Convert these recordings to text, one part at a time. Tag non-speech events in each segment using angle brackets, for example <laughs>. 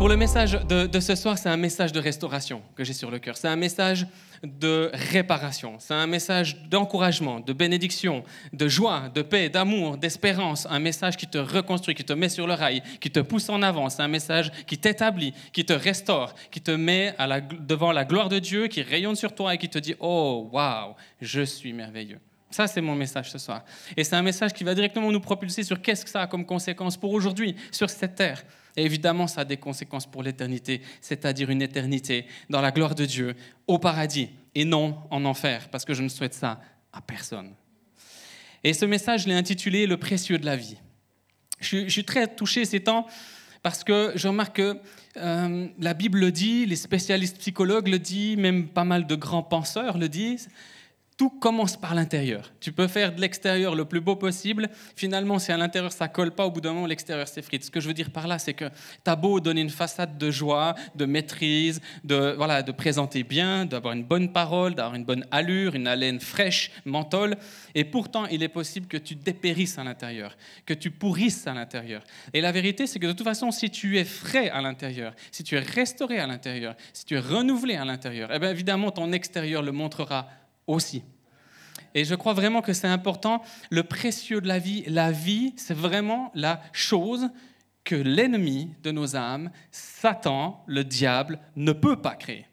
Pour le message de, ce soir, c'est un message de restauration que j'ai sur le cœur. C'est un message de réparation. C'est un message d'encouragement, de bénédiction, de joie, de paix, d'amour, d'espérance. Un message qui te reconstruit, qui te met sur le rail, qui te pousse en avant. C'est un message qui t'établit, qui te restaure, qui te met devant la gloire de Dieu, qui rayonne sur toi et qui te dit Oh, waouh, je suis merveilleux. Ça, c'est mon message ce soir. Et c'est un message qui va directement nous propulser sur qu'est-ce que ça a comme conséquence pour aujourd'hui, sur cette terre. Et évidemment, ça a des conséquences pour l'éternité, c'est-à-dire une éternité dans la gloire de Dieu, au paradis, et non en enfer, parce que je ne souhaite ça à personne. Et ce message, je l'ai intitulé Le précieux de la vie. Je, suis très touché ces temps parce que je remarque que euh, la Bible le dit, les spécialistes psychologues le disent, même pas mal de grands penseurs le disent tout commence par l'intérieur. Tu peux faire de l'extérieur le plus beau possible. Finalement, si à l'intérieur ça colle pas, au bout d'un moment, l'extérieur s'effrite. Ce que je veux dire par là, c'est que tu as beau donner une façade de joie, de maîtrise, de, voilà, de présenter bien, d'avoir une bonne parole, d'avoir une bonne allure, une haleine fraîche, menthol, et pourtant, il est possible que tu dépérisses à l'intérieur, que tu pourrisses à l'intérieur. Et la vérité, c'est que de toute façon, si tu es frais à l'intérieur, si tu es restauré à l'intérieur, si tu es renouvelé à l'intérieur, eh bien évidemment, ton extérieur le montrera aussi. Et je crois vraiment que c'est important, le précieux de la vie. La vie, c'est vraiment la chose que l'ennemi de nos âmes, Satan, le diable, ne peut pas créer.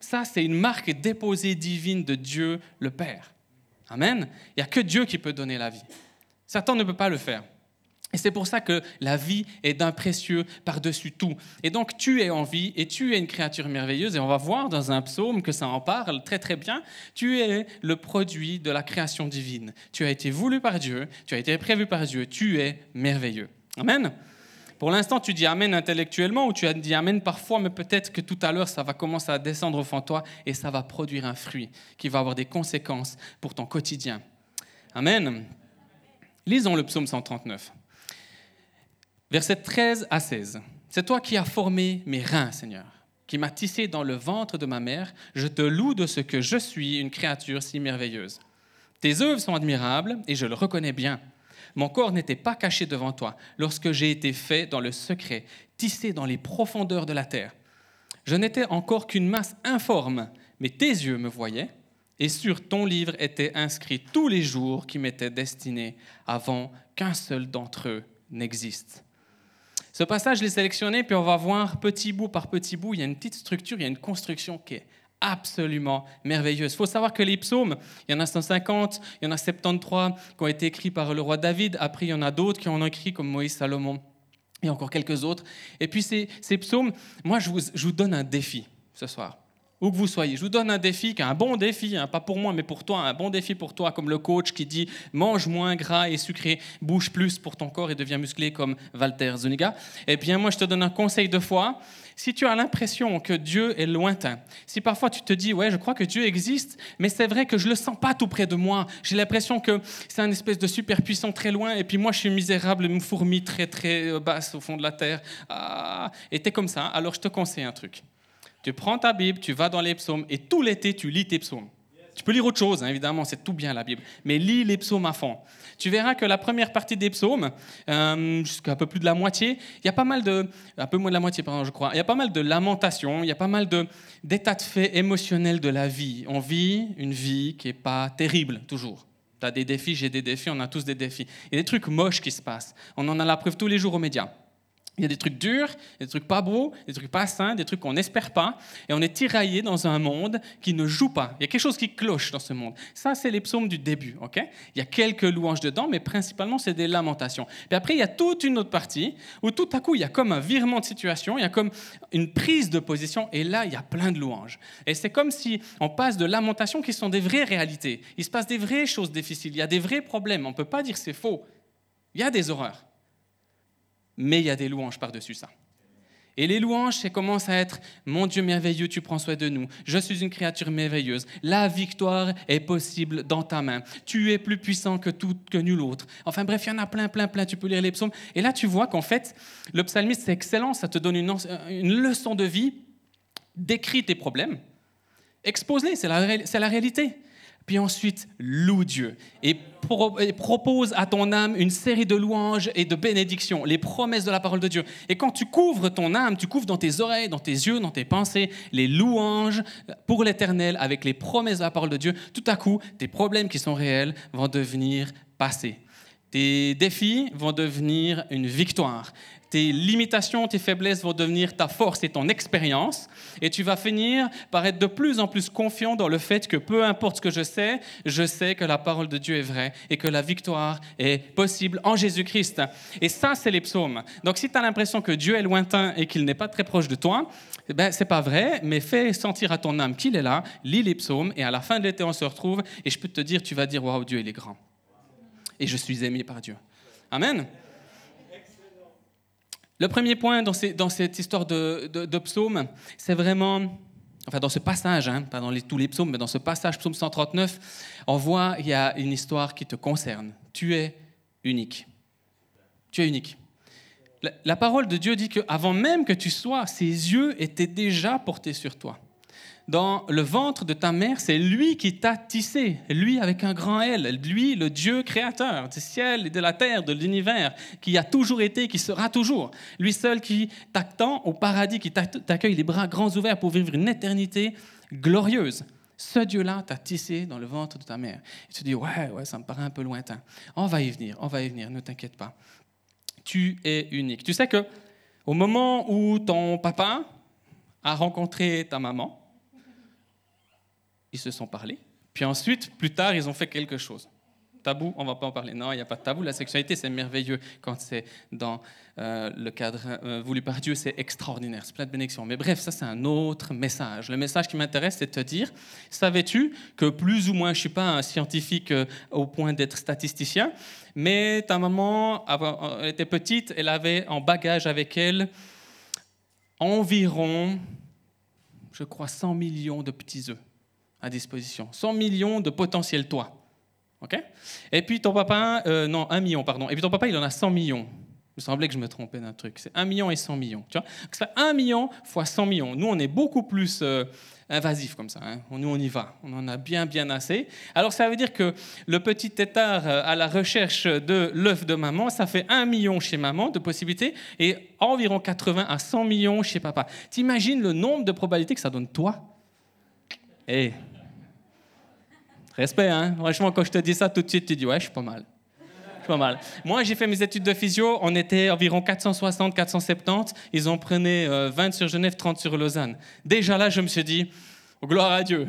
Ça, c'est une marque déposée divine de Dieu le Père. Amen. Il n'y a que Dieu qui peut donner la vie. Satan ne peut pas le faire. Et c'est pour ça que la vie est d'un précieux par-dessus tout. Et donc tu es en vie et tu es une créature merveilleuse. Et on va voir dans un psaume que ça en parle très très bien. Tu es le produit de la création divine. Tu as été voulu par Dieu, tu as été prévu par Dieu. Tu es merveilleux. Amen. Pour l'instant, tu dis Amen intellectuellement ou tu as dit Amen parfois, mais peut-être que tout à l'heure, ça va commencer à descendre au fond de toi et ça va produire un fruit qui va avoir des conséquences pour ton quotidien. Amen. Lisons le psaume 139. Versets 13 à 16. C'est toi qui as formé mes reins, Seigneur, qui m'as tissé dans le ventre de ma mère. Je te loue de ce que je suis une créature si merveilleuse. Tes œuvres sont admirables et je le reconnais bien. Mon corps n'était pas caché devant toi lorsque j'ai été fait dans le secret, tissé dans les profondeurs de la terre. Je n'étais encore qu'une masse informe, mais tes yeux me voyaient, et sur ton livre étaient inscrits tous les jours qui m'étaient destinés avant qu'un seul d'entre eux n'existe. Ce passage, je l'ai sélectionné, puis on va voir petit bout par petit bout, il y a une petite structure, il y a une construction qui est absolument merveilleuse. Il faut savoir que les psaumes, il y en a 150, il y en a 73 qui ont été écrits par le roi David, après il y en a d'autres qui en ont écrit comme Moïse, Salomon, et encore quelques autres. Et puis ces, psaumes, moi je vous donne un défi ce soir où que vous soyez. Je vous donne un défi, un bon défi, hein, pas pour moi, mais pour toi, un bon défi pour toi, comme le coach qui dit mange moins gras et sucré, bouge plus pour ton corps et deviens musclé comme Walter Zuniga. Eh bien, moi, je te donne un conseil de foi. Si tu as l'impression que Dieu est lointain, si parfois tu te dis, ouais, je crois que Dieu existe, mais c'est vrai que je le sens pas tout près de moi, j'ai l'impression que c'est un espèce de super puissant très loin, et puis moi je suis misérable, une fourmi très très euh, basse au fond de la terre, ah, et t'es comme ça, alors je te conseille un truc. Tu prends ta Bible, tu vas dans les psaumes et tout l'été, tu lis tes psaumes. Tu peux lire autre chose, hein, évidemment, c'est tout bien la Bible, mais lis les psaumes à fond. Tu verras que la première partie des psaumes, euh, jusqu'à un peu plus de la moitié, il y a pas mal de, un peu moins de la moitié, pardon, je crois, il y a pas mal de lamentations, il y a pas mal d'états de faits émotionnels de la vie. On vit une vie qui n'est pas terrible, toujours. Tu as des défis, j'ai des défis, on a tous des défis. Il y a des trucs moches qui se passent. On en a la preuve tous les jours aux médias. Il y a des trucs durs, des trucs pas beaux, des trucs pas sains, des trucs qu'on n'espère pas. Et on est tiraillé dans un monde qui ne joue pas. Il y a quelque chose qui cloche dans ce monde. Ça, c'est les psaumes du début. ok? Il y a quelques louanges dedans, mais principalement, c'est des lamentations. Puis après, il y a toute une autre partie où tout à coup, il y a comme un virement de situation, il y a comme une prise de position. Et là, il y a plein de louanges. Et c'est comme si on passe de lamentations qui sont des vraies réalités. Il se passe des vraies choses difficiles. Il y a des vrais problèmes. On ne peut pas dire c'est faux. Il y a des horreurs mais il y a des louanges par-dessus ça. Et les louanges, ça commence à être Mon Dieu merveilleux, tu prends soin de nous. Je suis une créature merveilleuse. La victoire est possible dans ta main. Tu es plus puissant que tout, que nul autre. Enfin bref, il y en a plein, plein, plein. Tu peux lire les psaumes. Et là, tu vois qu'en fait, le psalmiste, c'est excellent. Ça te donne une, une leçon de vie. Décris tes problèmes. Expose-les, c'est la, c'est la réalité. Puis ensuite, loue Dieu et, propose à ton âme une série de louanges et de bénédictions, les promesses de la parole de Dieu. Et quand tu couvres ton âme, tu couvres dans tes oreilles, dans tes yeux, dans tes pensées, les louanges pour l'éternel avec les promesses de la parole de Dieu, tout à coup, tes problèmes qui sont réels vont devenir passés. Tes défis vont devenir une victoire tes limitations, tes faiblesses vont devenir ta force et ton expérience, et tu vas finir par être de plus en plus confiant dans le fait que peu importe ce que je sais, je sais que la parole de Dieu est vraie et que la victoire est possible en Jésus-Christ. Et ça, c'est les psaumes. Donc si tu as l'impression que Dieu est lointain et qu'il n'est pas très proche de toi, eh ben, c'est pas vrai, mais fais sentir à ton âme qu'il est là, lis les psaumes, et à la fin de l'été, on se retrouve, et je peux te dire, tu vas dire, waouh, Dieu, il est grand. Et je suis aimé par Dieu. Amen. Le premier point dans, cette histoire de, psaume, c'est vraiment, enfin dans ce passage, hein, pas dans tous les psaumes, mais dans ce passage, psaume 139, on voit il y a une histoire qui te concerne. Tu es unique. Tu es unique. la parole de Dieu dit qu'avant même que tu sois, ses yeux étaient déjà portés sur toi dans le ventre de ta mère, c'est lui qui t'a tissé, lui avec un grand L, lui le Dieu créateur du ciel et de la terre, de l'univers, qui a toujours été, qui sera toujours. Lui seul qui t'attend au paradis, qui t'accueille les bras grands ouverts pour vivre une éternité glorieuse. Ce Dieu-là t'a tissé dans le ventre de ta mère. Et tu dis, ouais, ouais, ça me paraît un peu lointain. On va y venir, on va y venir, ne t'inquiète pas. Tu es unique. Tu sais que au moment où ton papa a rencontré ta maman, ils se sont parlé. Puis ensuite, plus tard, ils ont fait quelque chose. Tabou, on ne va pas en parler. Non, il n'y a pas de tabou. La sexualité, c'est merveilleux quand c'est dans euh, le cadre euh, voulu par Dieu, c'est extraordinaire, c'est plein de bénédictions. Mais bref, ça, c'est un autre message. Le message qui m'intéresse, c'est de te dire savais-tu que plus ou moins, je ne suis pas un scientifique euh, au point d'être statisticien, mais ta maman elle était petite, elle avait en bagage avec elle environ, je crois, 100 millions de petits œufs à disposition. 100 millions de potentiels toits. OK? Et puis ton papa, euh, non, 1 million, pardon. Et puis ton papa, il en a 100 millions. Il me semblait que je me trompais d'un truc. C'est 1 million et 100 millions. Tu vois c'est 1 million fois 100 millions. Nous, on est beaucoup plus euh, invasif comme ça. Hein. Nous, on y va. On en a bien, bien assez. Alors, ça veut dire que le petit tétard euh, à la recherche de l'œuf de maman, ça fait 1 million chez maman de possibilités et environ 80 à 100 millions chez papa. T'imagines le nombre de probabilités que ça donne toi? Eh, Respect, hein Franchement, quand je te dis ça, tout de suite, tu dis, ouais, je suis pas mal. Je suis pas mal. Moi, j'ai fait mes études de physio, on était environ 460, 470. Ils en prenaient 20 euh, sur Genève, 30 sur Lausanne. Déjà là, je me suis dit, oh, gloire à Dieu.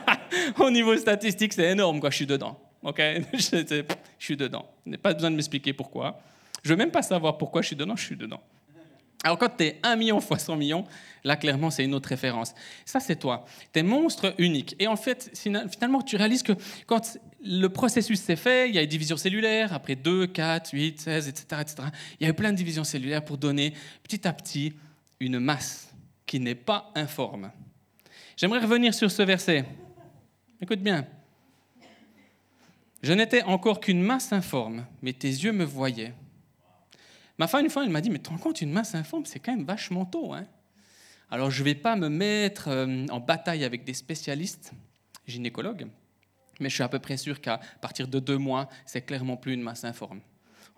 <laughs> Au niveau statistique, c'est énorme, quoi. Je suis dedans. OK? <laughs> Je suis dedans. A pas besoin de m'expliquer pourquoi. Je veux même pas savoir pourquoi je suis dedans, je suis dedans. Alors quand tu es 1 million fois 100 millions, là clairement c'est une autre référence. Ça c'est toi. Tu es monstre unique. Et en fait, finalement tu réalises que quand le processus s'est fait, il y a une division cellulaire, après 2, 4, 8, 16, etc., etc. Il y a eu plein de divisions cellulaires pour donner petit à petit une masse qui n'est pas informe. J'aimerais revenir sur ce verset. Écoute bien. Je n'étais encore qu'une masse informe, mais tes yeux me voyaient. Ma femme, une fois, elle m'a dit, mais tu te rends compte, une masse informe, c'est quand même vachement tôt. Hein Alors, je ne vais pas me mettre euh, en bataille avec des spécialistes gynécologues, mais je suis à peu près sûr qu'à partir de deux mois, c'est clairement plus une masse informe.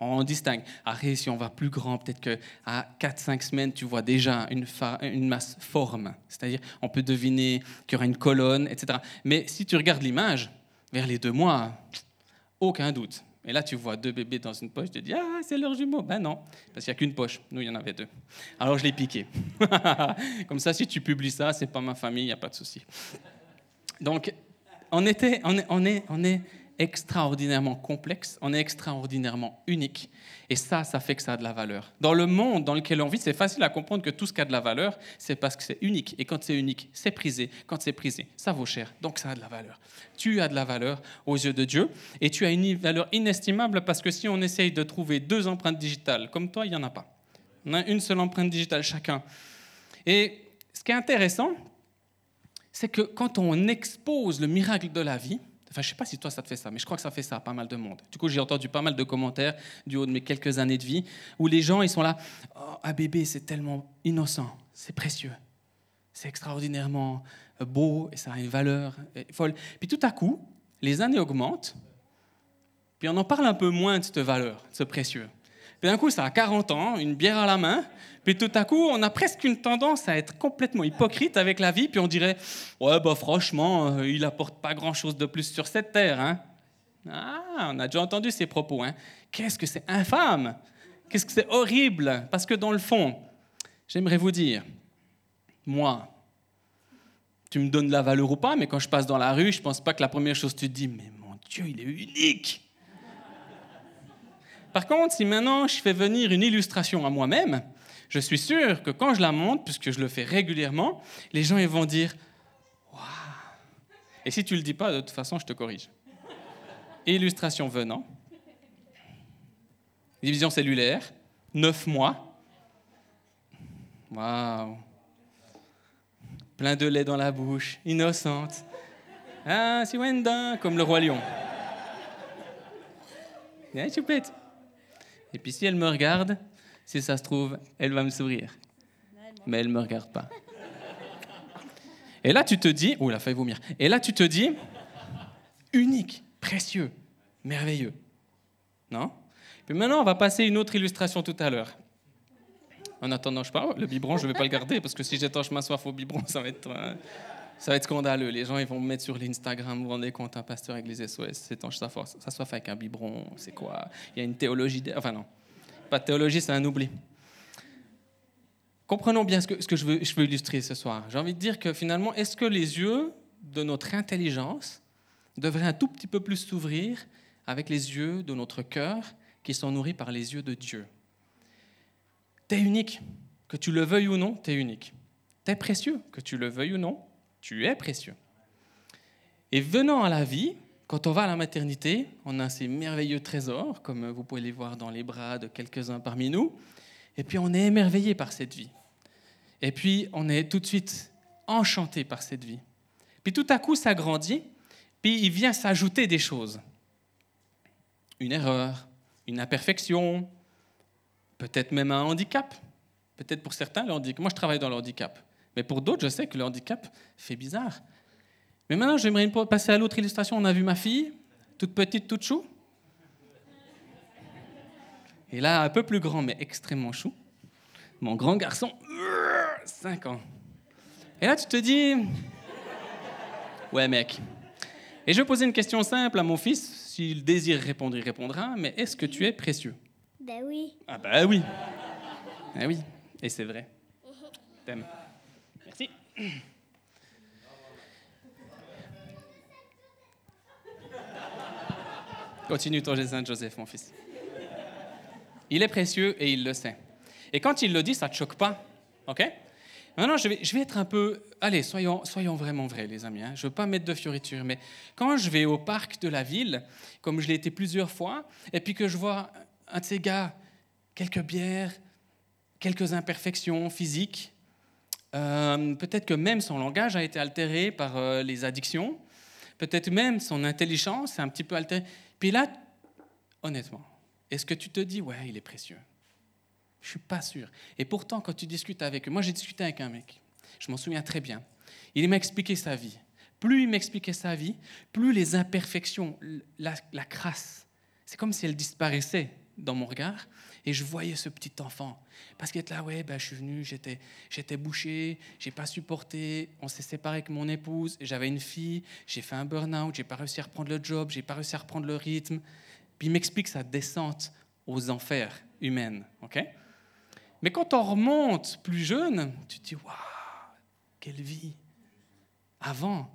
On distingue. Après, si on va plus grand, peut-être qu'à 4-5 semaines, tu vois déjà une, une masse forme. C'est-à-dire, on peut deviner qu'il y aura une colonne, etc. Mais si tu regardes l'image, vers les deux mois, aucun doute. Et là, tu vois deux bébés dans une poche, tu te dis Ah, c'est leur jumeau. Ben non, parce qu'il n'y a qu'une poche. Nous, il y en avait deux. Alors, je l'ai piqué. <laughs> Comme ça, si tu publies ça, c'est pas ma famille, il n'y a pas de souci. Donc, on, était, on, est, on, est, on est extraordinairement complexe, on est extraordinairement unique. Et ça, ça fait que ça a de la valeur. Dans le monde dans lequel on vit, c'est facile à comprendre que tout ce qui a de la valeur, c'est parce que c'est unique. Et quand c'est unique, c'est prisé. Quand c'est prisé, ça vaut cher. Donc ça a de la valeur. Tu as de la valeur aux yeux de Dieu. Et tu as une valeur inestimable parce que si on essaye de trouver deux empreintes digitales comme toi, il n'y en a pas. On a une seule empreinte digitale chacun. Et ce qui est intéressant, c'est que quand on expose le miracle de la vie, enfin je sais pas si toi ça te fait ça, mais je crois que ça fait ça à pas mal de monde. Du coup j'ai entendu pas mal de commentaires du haut de mes quelques années de vie où les gens ils sont là, oh, un bébé c'est tellement innocent, c'est précieux, c'est extraordinairement beau et ça a une valeur folle. Puis tout à coup, les années augmentent, puis on en parle un peu moins de cette valeur, de ce précieux. Puis d'un coup, ça a 40 ans, une bière à la main, puis tout à coup, on a presque une tendance à être complètement hypocrite avec la vie, puis on dirait Ouais, bah franchement, euh, il apporte pas grand-chose de plus sur cette terre. Hein? Ah, on a déjà entendu ces propos. Hein? Qu'est-ce que c'est infâme Qu'est-ce que c'est horrible Parce que dans le fond, j'aimerais vous dire, moi, tu me donnes de la valeur ou pas, mais quand je passe dans la rue, je pense pas que la première chose que tu te dis, mais mon Dieu, il est unique. Par contre, si maintenant je fais venir une illustration à moi-même, je suis sûr que quand je la montre, puisque je le fais régulièrement, les gens vont dire Waouh Et si tu le dis pas, de toute façon, je te corrige. Illustration venant. Division cellulaire, 9 mois. Waouh Plein de lait dans la bouche, innocente. Ah, si Wenda, comme le roi lion. Et puis si elle me regarde, si ça se trouve, elle va me sourire. Mais elle ne me regarde pas. Et là, tu te dis, oh, elle a failli vomir. Et là, tu te dis, unique, précieux, merveilleux. Non? Puis maintenant, on va passer une autre illustration tout à l'heure. En attendant, je parle, le biberon, je ne vais pas le garder parce que si j'étanche ma soif au biberon, <laughs> ça va être, euh, ça va être scandaleux. Les gens, ils vont me mettre sur l'Instagram, vous rendez compte, un pasteur église SOS s'étanche sa, sa soif avec un biberon, c'est quoi? Il y a une théologie. Enfin, non. Pas de théologie, c'est un oubli. Comprenons bien ce que, ce que je, veux, je veux illustrer ce soir. J'ai envie de dire que finalement, est-ce que les yeux de notre intelligence devraient un tout petit peu plus s'ouvrir avec les yeux de notre cœur qui sont nourris par les yeux de Dieu? Tu es unique, que tu le veuilles ou non, tu es unique. Tu es précieux, que tu le veuilles ou non, tu es précieux. Et venant à la vie, quand on va à la maternité, on a ces merveilleux trésors, comme vous pouvez les voir dans les bras de quelques-uns parmi nous, et puis on est émerveillé par cette vie. Et puis on est tout de suite enchanté par cette vie. Puis tout à coup, ça grandit, puis il vient s'ajouter des choses. Une erreur, une imperfection, peut-être même un handicap. Peut-être pour certains, le handicap. Moi, je travaille dans le handicap. Mais pour d'autres, je sais que le handicap fait bizarre. Mais maintenant, j'aimerais passer à l'autre illustration. On a vu ma fille, toute petite, toute chou. Et là, un peu plus grand, mais extrêmement chou. Mon grand garçon, 5 ans. Et là, tu te dis, ouais mec. Et je vais poser une question simple à mon fils. S'il désire répondre, il répondra. Mais est-ce que tu es précieux? Ben oui. Ah ben oui. Ah oui. Et c'est vrai. T'aimes. Continue ton Saint Joseph, mon fils. Il est précieux et il le sait. Et quand il le dit, ça ne te choque pas. OK? Maintenant, je vais, je vais être un peu... Allez, soyons, soyons vraiment vrais, les amis. Hein. Je ne veux pas mettre de fioritures, mais quand je vais au parc de la ville, comme je l'ai été plusieurs fois, et puis que je vois un de ces gars, quelques bières, quelques imperfections physiques, euh, peut-être que même son langage a été altéré par euh, les addictions, peut-être même son intelligence est un petit peu altérée. Puis là, honnêtement, est-ce que tu te dis, ouais, il est précieux? Je ne suis pas sûr. Et pourtant, quand tu discutes avec eux, moi j'ai discuté avec un mec, je m'en souviens très bien, il m'a expliqué sa vie. Plus il m'expliquait sa vie, plus les imperfections, la, la crasse, c'est comme si elle disparaissait dans mon regard. Et je voyais ce petit enfant. Parce qu'il était là, ouais, ben, je suis venu, j'étais, j'étais bouché, j'ai pas supporté, on s'est séparé avec mon épouse, j'avais une fille, j'ai fait un burn-out, j'ai pas réussi à reprendre le job, j'ai pas réussi à reprendre le rythme. Puis il m'explique sa descente aux enfers humaines, ok? Mais quand on remonte plus jeune, tu te dis, waouh, quelle vie Avant,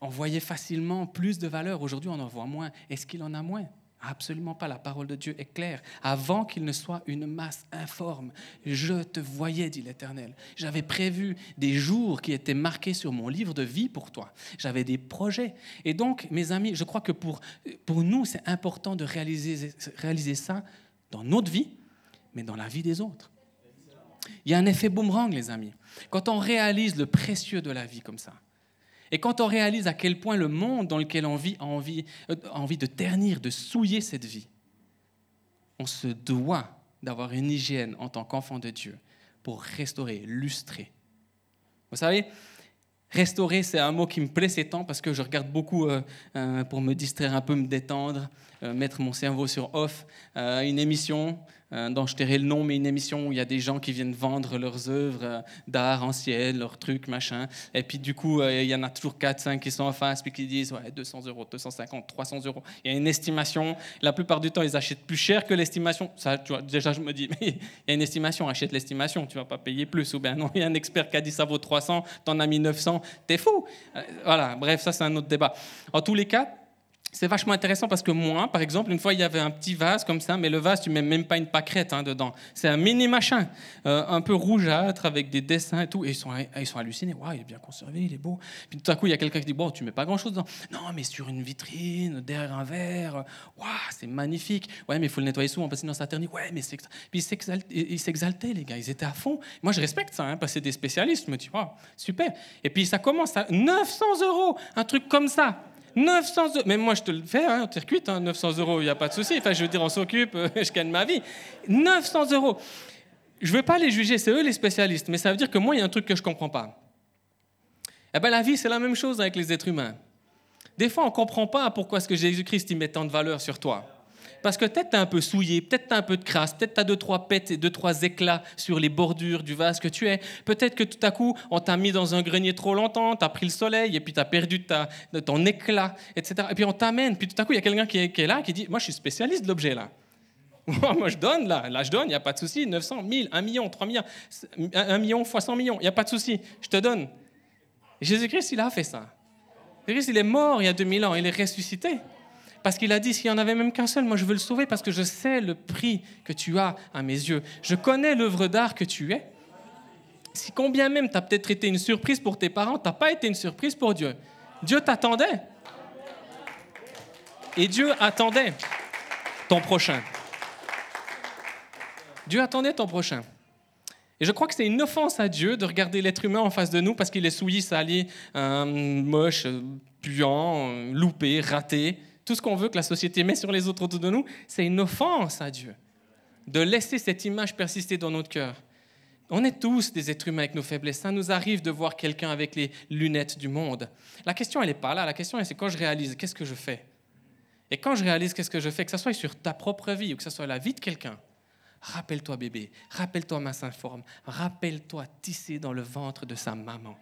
on voyait facilement plus de valeur, aujourd'hui on en voit moins. Est-ce qu'il en a moins? Absolument pas, la parole de Dieu est claire. Avant qu'il ne soit une masse informe, je te voyais, dit l'Éternel. J'avais prévu des jours qui étaient marqués sur mon livre de vie pour toi. J'avais des projets. Et donc, mes amis, je crois que pour, pour nous, c'est important de réaliser, réaliser ça dans notre vie, mais dans la vie des autres. Il y a un effet boomerang, les amis. Quand on réalise le précieux de la vie comme ça, et quand on réalise à quel point le monde dans lequel on vit a envie, euh, a envie de ternir, de souiller cette vie, on se doit d'avoir une hygiène en tant qu'enfant de Dieu pour restaurer, lustrer. Vous savez, restaurer, c'est un mot qui me plaît ces temps parce que je regarde beaucoup euh, euh, pour me distraire un peu, me détendre, mettre mon cerveau sur off, une émission euh, dont je tairai le nom, mais une émission où il y a des gens qui viennent vendre leurs œuvres euh, d'art anciennes, leurs trucs, machin. Et puis du coup, euh, il y en a toujours 4, 5 qui sont en face, puis qui disent ouais, 200 euros, 250, 300 euros. Il y a une estimation. La plupart du temps, ils achètent plus cher que l'estimation. Ça, tu déjà, je me dis, <laughs> mais il y a une estimation, achète l'estimation, tu vas pas payer plus. Ou bien non, il y a un expert qui a dit ça vaut 300, t'en as mis 900, t'es fou. Voilà, bref, ça c'est un autre débat. En tous les cas, c'est vachement intéressant parce que moi, par exemple, une fois, il y avait un petit vase comme ça, mais le vase, tu mets même pas une pâquerette hein, dedans. C'est un mini machin, euh, un peu rougeâtre, avec des dessins et tout. Et ils sont, ils sont hallucinés. Waouh, il est bien conservé, il est beau. Puis tout à coup, il y a quelqu'un qui dit Bon, tu mets pas grand-chose dedans. Non, mais sur une vitrine, derrière un verre. Waouh, c'est magnifique. Ouais, mais il faut le nettoyer souvent parce que sinon ça ternit. Ouais, mais c'est. Puis ils s'exaltaient, les gars. Ils étaient à fond. Moi, je respecte ça, hein, parce que c'est des spécialistes. Je me dis Waouh, super. Et puis ça commence à 900 euros, un truc comme ça. 900 euros. Même moi, je te le fais, hein, t'es cuite, 900 euros, il n'y a pas de souci. Enfin, je veux dire, on s'occupe, <laughs> je gagne ma vie. 900 euros. Je ne veux pas les juger, c'est eux les spécialistes, mais ça veut dire que moi, il y a un truc que je ne comprends pas. Eh bien, la vie, c'est la même chose avec les êtres humains. Des fois, on ne comprend pas pourquoi est-ce que Jésus-Christ met tant de valeur sur toi. Parce que peut-être tu un peu souillé, peut-être tu un peu de crasse, peut-être tu as deux, trois pètes et deux, trois éclats sur les bordures du vase que tu es. Peut-être que tout à coup, on t'a mis dans un grenier trop longtemps, tu as pris le soleil et puis tu as perdu ta, ton éclat, etc. Et puis on t'amène, puis tout à coup, il y a quelqu'un qui, est là qui dit Moi, je suis spécialiste de l'objet là. <laughs> Moi, je donne là, là je donne, il n'y a pas de souci. 900, 1000, 1 million, 3 millions, 1 million fois 100 millions, il n'y a pas de souci, je te donne. Jésus-Christ, il a fait ça. Jésus-Christ, il est mort il y a 2000 ans, il est ressuscité. Parce qu'il a dit, s'il n'y en avait même qu'un seul, moi je veux le sauver parce que je sais le prix que tu as à mes yeux. Je connais l'œuvre d'art que tu es. Si combien même tu as peut-être été une surprise pour tes parents, tu n'as pas été une surprise pour Dieu. Dieu t'attendait. Et Dieu attendait ton prochain. Dieu attendait ton prochain. Et je crois que c'est une offense à Dieu de regarder l'être humain en face de nous parce qu'il est souillé, sali, euh, moche, puant, loupé, raté tout ce qu'on veut que la société met sur les autres autour de nous, c'est une offense à Dieu. De laisser cette image persister dans notre cœur. On est tous des êtres humains avec nos faiblesses. Ça nous arrive de voir quelqu'un avec les lunettes du monde. La question, elle n'est pas là. La question, c'est quand je réalise, qu'est-ce que je fais? Et quand je réalise qu'est-ce que je fais, que ce soit sur ta propre vie ou que ce soit la vie de quelqu'un, rappelle-toi bébé, rappelle-toi ma forme, rappelle-toi tissé dans le ventre de sa maman.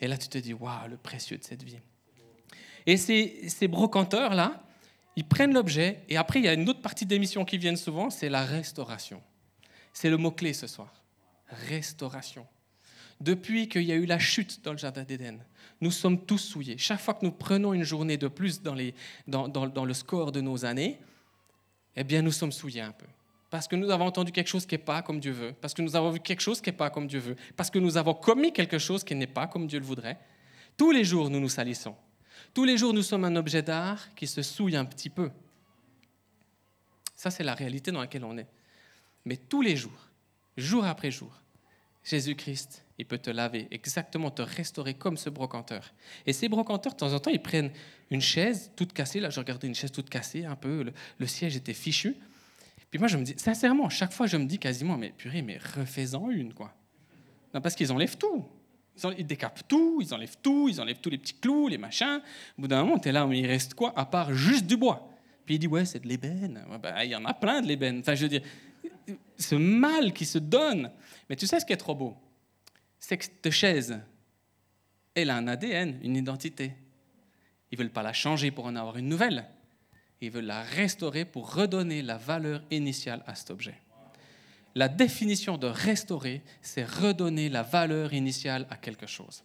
Et là, tu te dis, waouh, le précieux de cette vie. Et ces, brocanteurs-là, ils prennent l'objet, et après, il y a une autre partie d'émission qui vient souvent, c'est la restauration. C'est le mot-clé ce soir. Restauration. Depuis qu'il y a eu la chute dans le Jardin d'Éden, nous sommes tous souillés. Chaque fois que nous prenons une journée de plus dans, dans le score de nos années, eh bien, nous sommes souillés un peu. Parce que nous avons entendu quelque chose qui n'est pas comme Dieu veut, parce que nous avons vu quelque chose qui n'est pas comme Dieu veut, parce que nous avons commis quelque chose qui n'est pas comme Dieu le voudrait. Tous les jours, nous nous salissons. Tous les jours, nous sommes un objet d'art qui se souille un petit peu. Ça, c'est la réalité dans laquelle on est. Mais tous les jours, jour après jour, Jésus-Christ, il peut te laver, exactement te restaurer comme ce brocanteur. Et ces brocanteurs, de temps en temps, ils prennent une chaise toute cassée. Là, je regardais une chaise toute cassée, un peu, le, le siège était fichu. Puis moi, je me dis, sincèrement, chaque fois, je me dis quasiment, mais purée, mais refais-en une, quoi. Non, parce qu'ils enlèvent tout. Ils, décapent tout, ils enlèvent tout, ils enlèvent tous les petits clous, les machins. Au bout d'un moment, tu es là, mais il reste quoi à part juste du bois? Puis il dit, ouais, c'est de l'ébène. Ben, il y en a plein de l'ébène. Enfin, je veux dire, ce mal qui se donne. Mais tu sais ce qui est trop beau? C'est que cette chaise, elle a un ADN, une identité. Ils veulent pas la changer pour en avoir une nouvelle. Ils veulent la restaurer pour redonner la valeur initiale à cet objet. La définition de restaurer, c'est redonner la valeur initiale à quelque chose.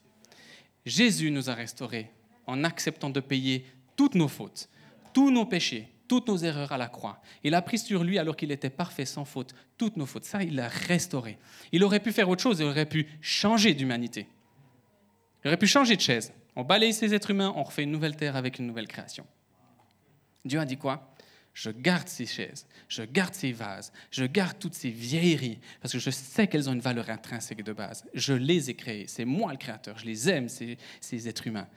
Jésus nous a restaurés en acceptant de payer toutes nos fautes, tous nos péchés, toutes nos erreurs à la croix. Il a pris sur lui, alors qu'il était parfait, sans faute, toutes nos fautes. Ça, il l'a restauré. Il aurait pu faire autre chose, il aurait pu changer d'humanité. Il aurait pu changer de chaise. On balaye ces êtres humains, on refait une nouvelle terre avec une nouvelle création. Dieu a dit quoi? Je garde ces chaises, je garde ces vases, je garde toutes ces vieilleries, parce que je sais qu'elles ont une valeur intrinsèque de base. Je les ai créées, c'est moi le créateur, je les aime, ces, ces êtres humains.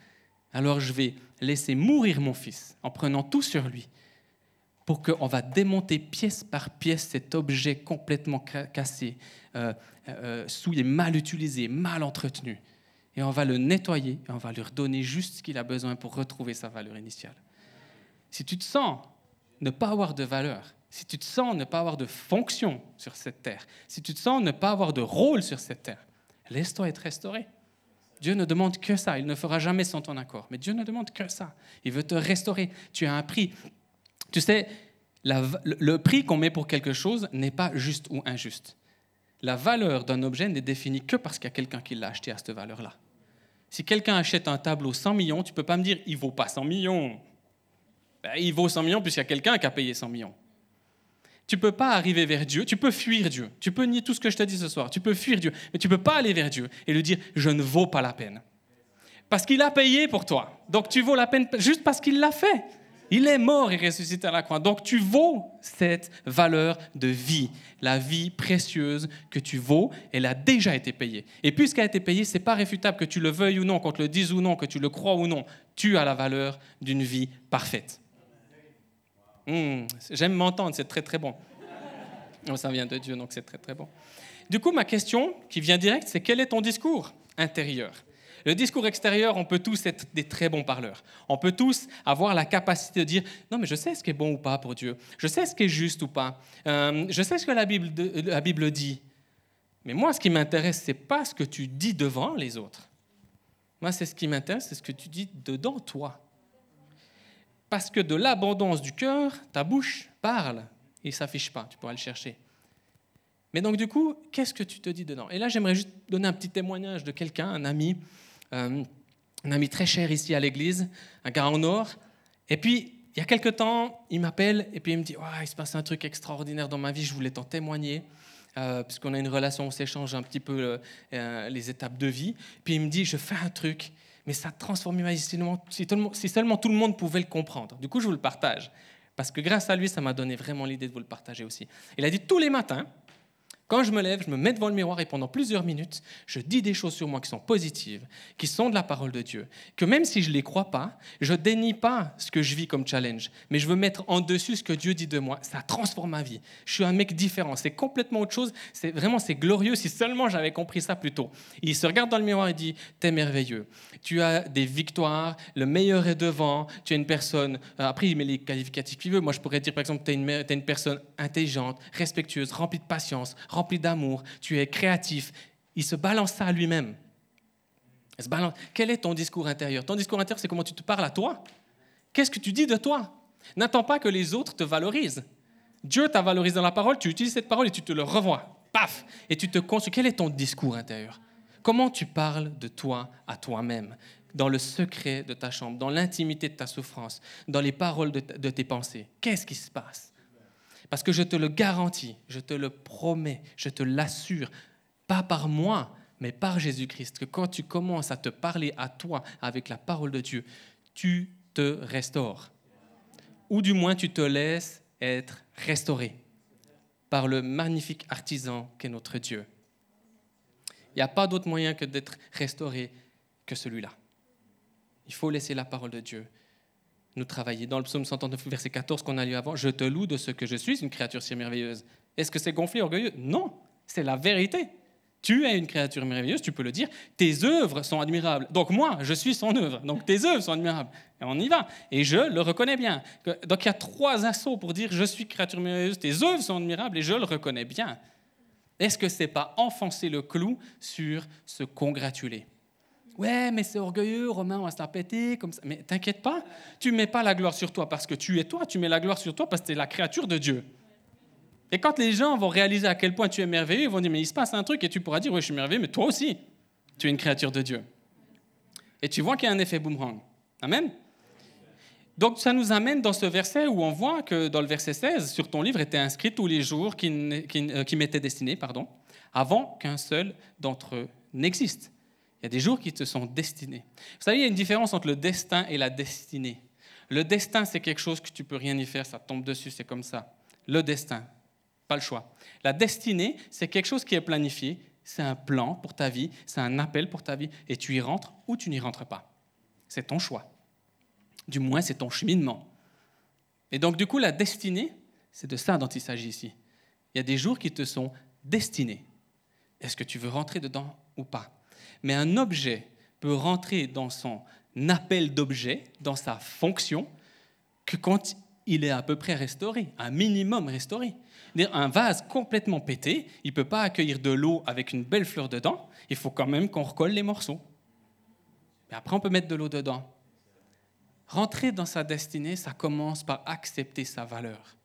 Alors je vais laisser mourir mon fils en prenant tout sur lui, pour qu'on va démonter pièce par pièce cet objet complètement cassé, euh, euh, souillé, mal utilisé, mal entretenu. Et on va le nettoyer et on va lui redonner juste ce qu'il a besoin pour retrouver sa valeur initiale. Si tu te sens ne pas avoir de valeur, si tu te sens ne pas avoir de fonction sur cette terre, si tu te sens ne pas avoir de rôle sur cette terre, laisse-toi être restauré. Dieu ne demande que ça. Il ne fera jamais sans ton accord. Mais Dieu ne demande que ça. Il veut te restaurer. Tu as un prix. Tu sais, le prix qu'on met pour quelque chose n'est pas juste ou injuste. La valeur d'un objet n'est définie que parce qu'il y a quelqu'un qui l'a acheté à cette valeur-là. Si quelqu'un achète un tableau 100 millions, tu ne peux pas me dire il vaut pas 100 millions. Ben, il vaut 100 millions puisqu'il y a quelqu'un qui a payé 100 millions. Tu peux pas arriver vers Dieu, tu peux fuir Dieu. Tu peux nier tout ce que je te dis ce soir, tu peux fuir Dieu, mais tu peux pas aller vers Dieu et lui dire je ne vaux pas la peine. Parce qu'il a payé pour toi. Donc tu vaux la peine juste parce qu'il l'a fait. Il est mort et ressuscité à la croix. Donc tu vaux cette valeur de vie. La vie précieuse que tu vaux, elle a déjà été payée. Et puisqu'elle a été payée, ce n'est pas réfutable que tu le veuilles ou non, qu'on te le dise ou non, que tu le crois ou non. Tu as la valeur d'une vie parfaite. Hmm, j'aime m'entendre, c'est très très bon. Oh, ça vient de Dieu, donc c'est très très bon. Du coup, ma question qui vient direct, c'est quel est ton discours intérieur? Le discours extérieur, on peut tous être des très bons parleurs. On peut tous avoir la capacité de dire non, mais je sais ce qui est bon ou pas pour Dieu. Je sais ce qui est juste ou pas. Euh, je sais ce que la Bible, la Bible dit. Mais moi, ce qui m'intéresse, c'est pas ce que tu dis devant les autres. Moi, c'est ce qui m'intéresse, c'est ce que tu dis dedans toi. Parce que de l'abondance du cœur, ta bouche parle. Il ne s'affiche pas, tu pourras le chercher. Mais donc du coup, qu'est-ce que tu te dis dedans? Et là, j'aimerais juste donner un petit témoignage de quelqu'un, un ami, euh, un ami très cher ici à l'église, un gars en or. Et puis, il y a quelque temps, il m'appelle et puis il me dit Il se passe un truc extraordinaire dans ma vie, je voulais t'en témoigner. Euh, puisqu'on a une relation, on s'échange un petit peu euh, les étapes de vie. Puis il me dit, je fais un truc, mais ça transforme ma vie. Si, si, seulement tout le monde pouvait le comprendre. Du coup, je vous le partage. Parce que grâce à lui, ça m'a donné vraiment l'idée de vous le partager aussi. Il a dit, tous les matins, quand je me lève, je me mets devant le miroir et pendant plusieurs minutes, je dis des choses sur moi qui sont positives, qui sont de la parole de Dieu. Que même si je ne les crois pas, je dénie pas ce que je vis comme challenge, mais je veux mettre en dessus ce que Dieu dit de moi. Ça transforme ma vie. Je suis un mec différent. C'est complètement autre chose. C'est vraiment c'est glorieux. Si seulement j'avais compris ça plus tôt. Il se regarde dans le miroir et dit T'es merveilleux. Tu as des victoires. Le meilleur est devant. Tu es une personne. Euh, après, il met les qualificatifs qu'il veut. Moi, je pourrais dire par exemple Tu es, es, une personne intelligente, respectueuse, remplie de patience rempli d'amour, tu es créatif. Il se balance ça à lui-même. Quel est ton discours intérieur? Ton discours intérieur, c'est comment tu te parles à toi. Qu'est-ce que tu dis de toi? N'attends pas que les autres te valorisent. Dieu t'a valorisé dans la parole, tu utilises cette parole et tu te le revois. Paf Et tu te construis. Quel est ton discours intérieur? Comment tu parles de toi à toi-même? Dans le secret de ta chambre, dans l'intimité de ta souffrance, dans les paroles de, de tes pensées Qu'est-ce qui se passe? Parce que je te le garantis, je te le promets, je te l'assure, pas par moi, mais par Jésus-Christ, que quand tu commences à te parler à toi avec la parole de Dieu, tu te restaures. Ou du moins tu te laisses être restauré par le magnifique artisan qu'est notre Dieu. Il n'y a pas d'autre moyen que d'être restauré que celui-là. Il faut laisser la parole de Dieu nous travailler. Dans le psaume 139, verset 14 qu'on a lu avant, je te loue de ce que je suis, une créature si merveilleuse. Est-ce que c'est gonflé, orgueilleux? Non, c'est la vérité. Tu es une créature merveilleuse, tu peux le dire. Tes œuvres sont admirables. Donc moi, je suis son œuvre. Donc tes œuvres sont admirables. Et on y va. Et je le reconnais bien. Donc il y a trois assauts pour dire je suis créature merveilleuse, tes œuvres sont admirables et je le reconnais bien. Est-ce que c'est pas enfoncer le clou sur se congratuler? Ouais, mais c'est orgueilleux, Romain, on va se la péter comme ça. Mais t'inquiète pas, tu mets pas la gloire sur toi parce que tu es toi, tu mets la gloire sur toi parce que tu es la créature de Dieu. Et quand les gens vont réaliser à quel point tu es merveilleux, ils vont dire, mais il se passe un truc et tu pourras dire, oui, je suis merveilleux, mais toi aussi, tu es une créature de Dieu. Et tu vois qu'il y a un effet boomerang. Amen. Donc ça nous amène dans ce verset où on voit que dans le verset 16, sur ton livre était inscrit tous les jours euh, qui m'étaient destinés, pardon, avant qu'un seul d'entre eux n'existe. Il y a des jours qui te sont destinés. Vous savez, il y a une différence entre le destin et la destinée. Le destin, c'est quelque chose que tu peux rien y faire, ça tombe dessus, c'est comme ça. Le destin, pas le choix. La destinée, c'est quelque chose qui est planifié, c'est un plan pour ta vie, c'est un appel pour ta vie, et tu y rentres ou tu n'y rentres pas. C'est ton choix. Du moins, c'est ton cheminement. Et donc, du coup, la destinée, c'est de ça dont il s'agit ici. Il y a des jours qui te sont destinés. Est-ce que tu veux rentrer dedans ou pas? Mais un objet peut rentrer dans son appel d'objet, dans sa fonction, que quand il est à peu près restauré, un minimum restauré. Un vase complètement pété, il ne peut pas accueillir de l'eau avec une belle fleur dedans, il faut quand même qu'on recolle les morceaux. Mais après, on peut mettre de l'eau dedans. Rentrer dans sa destinée, ça commence par accepter sa valeur.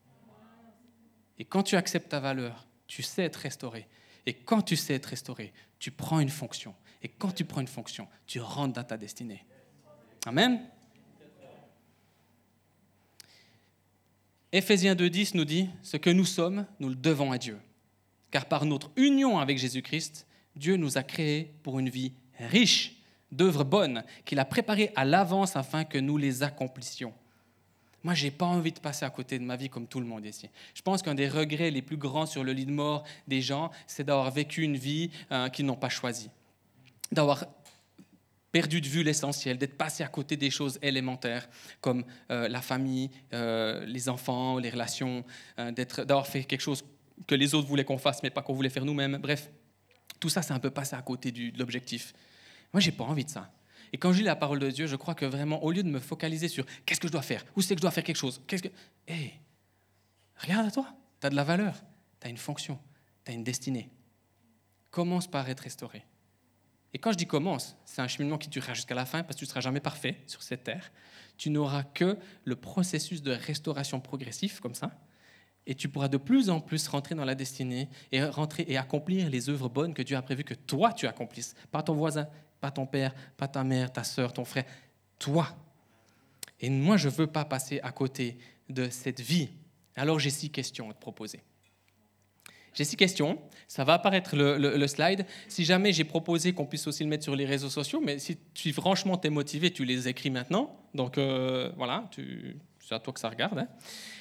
Et quand tu acceptes ta valeur, tu sais être restauré. Et quand tu sais être restauré, tu prends une fonction. Et quand tu prends une fonction, tu rentres dans ta destinée. Amen. Éphésiens 2.10 nous dit, ce que nous sommes, nous le devons à Dieu. Car par notre union avec Jésus-Christ, Dieu nous a créés pour une vie riche d'œuvres bonnes qu'il a préparées à l'avance afin que nous les accomplissions. Moi, je n'ai pas envie de passer à côté de ma vie comme tout le monde ici. Je pense qu'un des regrets les plus grands sur le lit de mort des gens, c'est d'avoir vécu une vie euh, qu'ils n'ont pas choisie, d'avoir perdu de vue l'essentiel, d'être passé à côté des choses élémentaires comme euh, la famille, euh, les enfants, les relations, d'avoir fait quelque chose que les autres voulaient qu'on fasse mais pas qu'on voulait faire nous-mêmes. Bref, tout ça, c'est un peu passé à côté de l'objectif. Moi, j'ai pas envie de ça. Et quand je lis la parole de Dieu, je crois que vraiment, au lieu de me focaliser sur qu'est-ce que je dois faire, où c'est que je dois faire quelque chose, qu'est-ce que. Hé, regarde à toi, tu as de la valeur, tu as une fonction, tu as une destinée. Commence par être restauré. Et quand je dis commence, c'est un cheminement qui durera jusqu'à la fin parce que tu ne seras jamais parfait sur cette terre. Tu n'auras que le processus de restauration progressif comme ça. Et tu pourras de plus en plus rentrer dans la destinée et rentrer et accomplir les œuvres bonnes que Dieu a prévu que toi tu accomplisses, pas ton voisin, pas ton père, pas ta mère, ta soeur, ton frère, toi. Et moi, je ne veux pas passer à côté de cette vie. Alors j'ai six questions à te proposer. J'ai six questions, ça va apparaître le, slide. Si jamais j'ai proposé qu'on puisse aussi le mettre sur les réseaux sociaux, mais si tu franchement t'es motivé, tu les écris maintenant. Donc euh, voilà, c'est à toi que ça regarde. Hein.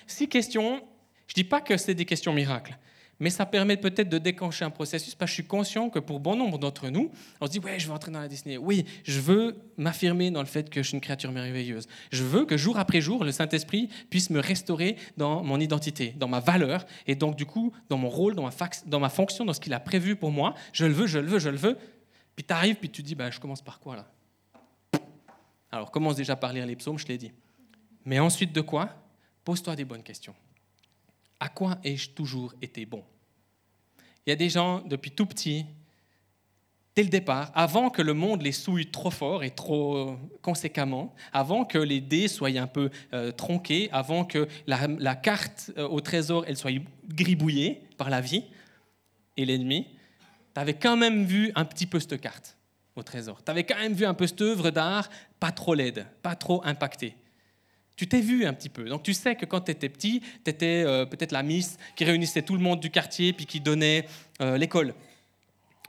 Six questions. Je ne dis pas que c'est des questions miracles mais ça permet peut-être de déclencher un processus parce que je suis conscient que pour bon nombre d'entre nous, on se dit ouais, je veux entrer dans la destinée. Oui, je veux m'affirmer dans le fait que je suis une créature merveilleuse. Je veux que jour après jour, le Saint-Esprit puisse me restaurer dans mon identité, dans ma valeur et donc du coup dans mon rôle, dans ma, fonction, dans ce qu'il a prévu pour moi. Je le veux, je le veux, je le veux. Puis tu arrives, puis tu dis bah, je commence par quoi là? Alors commence déjà par lire les psaumes, je l'ai dit. Mais ensuite de quoi? Pose-toi des bonnes questions. À quoi ai-je toujours été bon? Il y a des gens, depuis tout petit, dès le départ, avant que le monde les souille trop fort et trop conséquemment, avant que les dés soient un peu euh, tronqués, avant que la, carte euh, au trésor elle soit gribouillée par la vie et l'ennemi, tu avais quand même vu un petit peu cette carte au trésor. Tu avais quand même vu un peu cette œuvre d'art pas trop laide, pas trop impactée. Tu t'es vu un petit peu. Donc tu sais que quand tu étais petit, tu étais euh, peut-être la miss qui réunissait tout le monde du quartier puis qui donnait euh, l'école.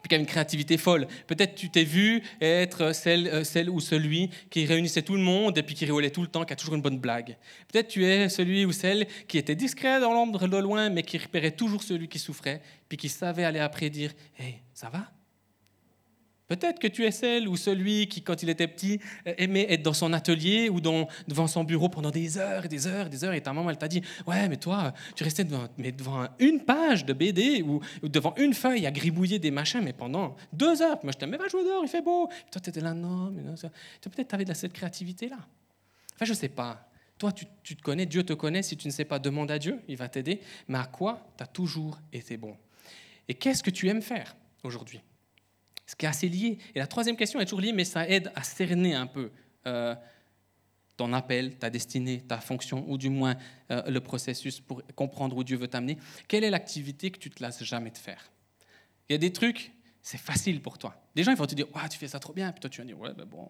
Puis qui avait une créativité folle. Peut-être tu t'es vu être celle, euh, celle ou celui qui réunissait tout le monde et puis qui rigolait tout le temps, qui a toujours une bonne blague. Peut-être tu es celui ou celle qui était discret dans l'ombre de loin, mais qui repérait toujours celui qui souffrait, puis qui savait aller après dire Hé, ça va? Peut-être que tu es celle ou celui qui, quand il était petit, aimait être dans son atelier ou devant son bureau pendant des heures et des heures et des heures. Et ta maman, elle t'a dit Ouais, mais toi, tu restais devant, une page de BD ou, devant une feuille à gribouiller des machins, mais pendant deux heures. Moi, je t'aimais pas jouer dehors, il fait beau. toi, tu étais là, non, mais non. Peut-être tu avais cette créativité-là. Enfin, je sais pas. Toi, tu, tu, te connais, Dieu te connaît. Si tu ne sais pas, demande à Dieu, il va t'aider. Mais à quoi tu as toujours été bon? Et qu'est-ce que tu aimes faire aujourd'hui? Ce qui est assez lié. Et la troisième question est toujours liée, mais ça aide à cerner un peu euh, ton appel, ta destinée, ta fonction, ou du moins euh, le processus pour comprendre où Dieu veut t'amener. Quelle est l'activité que tu te lasses jamais de faire? Il y a des trucs, c'est facile pour toi. Des gens ils vont te dire, tu fais ça trop bien, puis toi tu vas dire, ouais, ben bon.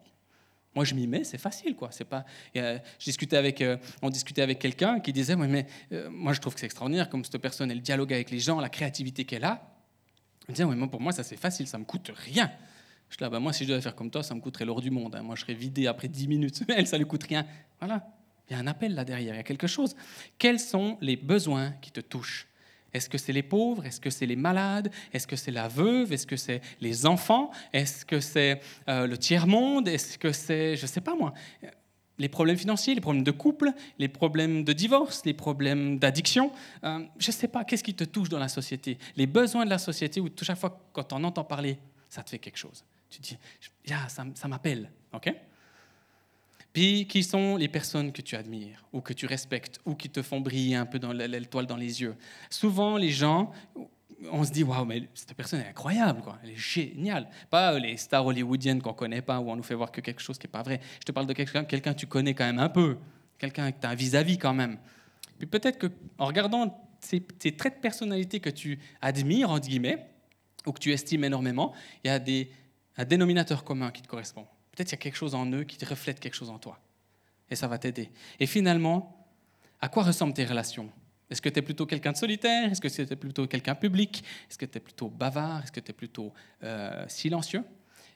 Moi, je m'y mets, c'est facile, quoi. C'est pas. je discutais avec, euh, on discutait avec quelqu'un qui disait, ouais, mais moi, je trouve que c'est extraordinaire comme cette personne, elle dialogue avec les gens, la créativité qu'elle a. Me disais, pour moi, ça c'est facile, ça me coûte rien. Je dis, ah, bah, moi, si je devais faire comme toi, ça me coûterait l'or du monde. Hein. Moi, je serais vidé après 10 minutes. <laughs> Elle, ça lui coûte rien. Voilà. Il y a un appel là derrière, il y a quelque chose. Quels sont les besoins qui te touchent? Est-ce que c'est les pauvres? Est-ce que c'est les malades? Est-ce que c'est la veuve? Est-ce que c'est les enfants? Est-ce que c'est euh, le tiers-monde? Est-ce que c'est, je ne sais pas moi, les problèmes financiers, les problèmes de couple, les problèmes de divorce, les problèmes d'addiction. Euh, je ne sais pas, qu'est-ce qui te touche dans la société? Les besoins de la société, où chaque fois quand on entend parler, ça te fait quelque chose. Tu te dis, ça, ça m'appelle. ok? Puis, qui sont les personnes que tu admires ou que tu respectes ou qui te font briller un peu dans l'étoile dans les yeux? Souvent, les gens, on se dit, waouh, mais cette personne est incroyable, quoi. elle est géniale. Pas les stars hollywoodiennes qu'on connaît pas, où on nous fait voir que quelque chose qui n'est pas vrai. Je te parle de quelqu'un quelqu'un que tu connais quand même un peu, quelqu'un que tu as un vis-à-vis quand même. Puis peut-être qu'en regardant ces, traits de personnalité que tu admires, entre guillemets, ou que tu estimes énormément, il y a des, un dénominateur commun qui te correspond. Peut-être qu'il y a quelque chose en eux qui te reflète quelque chose en toi. Et ça va t'aider. Et finalement, à quoi ressemblent tes relations? Est-ce que tu es plutôt quelqu'un de solitaire? Est-ce que tu es plutôt quelqu'un public? Est-ce que tu es plutôt bavard? Est-ce que tu es plutôt euh, silencieux?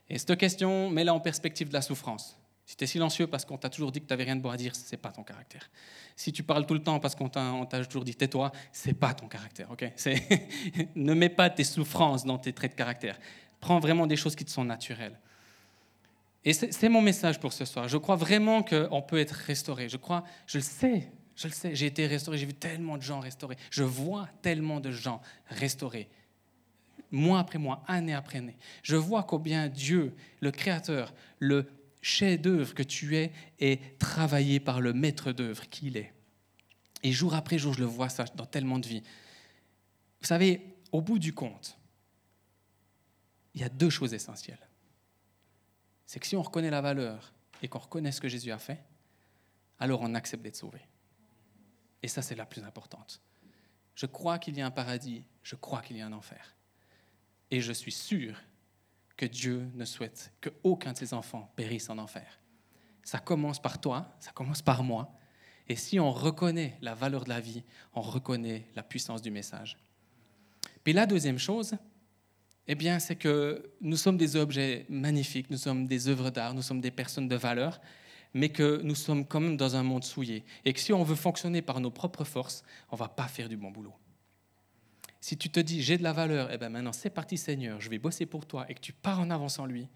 Et cette question, mets-la en perspective de la souffrance. Si tu es silencieux parce qu'on t'a toujours dit que tu n'avais rien de bon à dire, ce n'est pas ton caractère. Si tu parles tout le temps parce qu'on t'a toujours dit tais-toi, ce n'est pas ton caractère. <laughs> ne mets pas tes souffrances dans tes traits de caractère. Prends vraiment des choses qui te sont naturelles. Et c'est mon message pour ce soir. Je crois vraiment qu'on peut être restauré. Je crois, je le sais, je le sais. J'ai été restauré, j'ai vu tellement de gens restaurés. Je vois tellement de gens restaurés. Mois après mois, année après année. Je vois combien Dieu, le Créateur, le chef-d'œuvre que tu es, est travaillé par le maître d'œuvre qu'il est. Et jour après jour, je le vois ça dans tellement de vies. Vous savez, au bout du compte, il y a deux choses essentielles c'est que si on reconnaît la valeur et qu'on reconnaît ce que Jésus a fait, alors on accepte d'être sauvé. Et ça, c'est la plus importante. Je crois qu'il y a un paradis, je crois qu'il y a un enfer. Et je suis sûr que Dieu ne souhaite qu'aucun de ses enfants périsse en enfer. Ça commence par toi, ça commence par moi. Et si on reconnaît la valeur de la vie, on reconnaît la puissance du message. Puis la deuxième chose, eh bien, c'est que nous sommes des objets magnifiques, nous sommes des œuvres d'art, nous sommes des personnes de valeur, mais que nous sommes quand même dans un monde souillé. Et que si on veut fonctionner par nos propres forces, on ne va pas faire du bon boulot. Si tu te dis, j'ai de la valeur, eh bien maintenant c'est parti Seigneur, je vais bosser pour toi, et que tu pars en avant sans lui,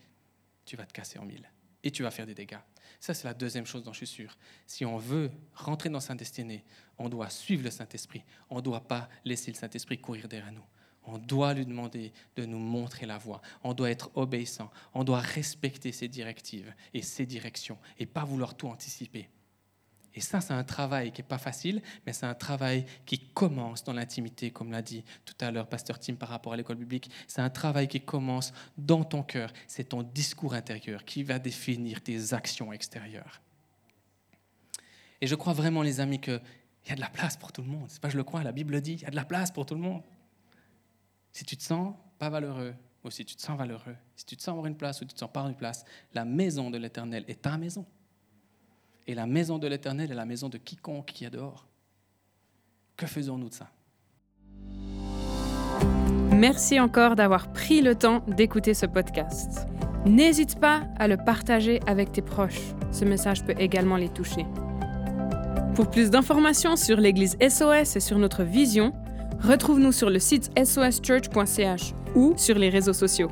tu vas te casser en mille. Et tu vas faire des dégâts. Ça, c'est la deuxième chose dont je suis sûr. Si on veut rentrer dans sa destinée, on doit suivre le Saint-Esprit. On ne doit pas laisser le Saint-Esprit courir derrière nous. On doit lui demander de nous montrer la voie. On doit être obéissant. On doit respecter ses directives et ses directions et pas vouloir tout anticiper. Et ça, c'est un travail qui n'est pas facile, mais c'est un travail qui commence dans l'intimité, comme l'a dit tout à l'heure Pasteur Tim par rapport à l'école biblique. C'est un travail qui commence dans ton cœur. C'est ton discours intérieur qui va définir tes actions extérieures. Et je crois vraiment, les amis, qu'il y a de la place pour tout le monde. C'est pas je le crois, la Bible dit, il y a de la place pour tout le monde. Si tu te sens pas valeureux, ou si tu te sens valeureux, si tu te sens avoir une place ou tu te sens pas avoir une place, la maison de l'Éternel est ta maison. Et la maison de l'Éternel est la maison de quiconque qui est dehors. Que faisons-nous de ça? Merci encore d'avoir pris le temps d'écouter ce podcast. N'hésite pas à le partager avec tes proches. Ce message peut également les toucher. Pour plus d'informations sur l'Église SOS et sur notre vision, Retrouve-nous sur le site soschurch.ch ou sur les réseaux sociaux.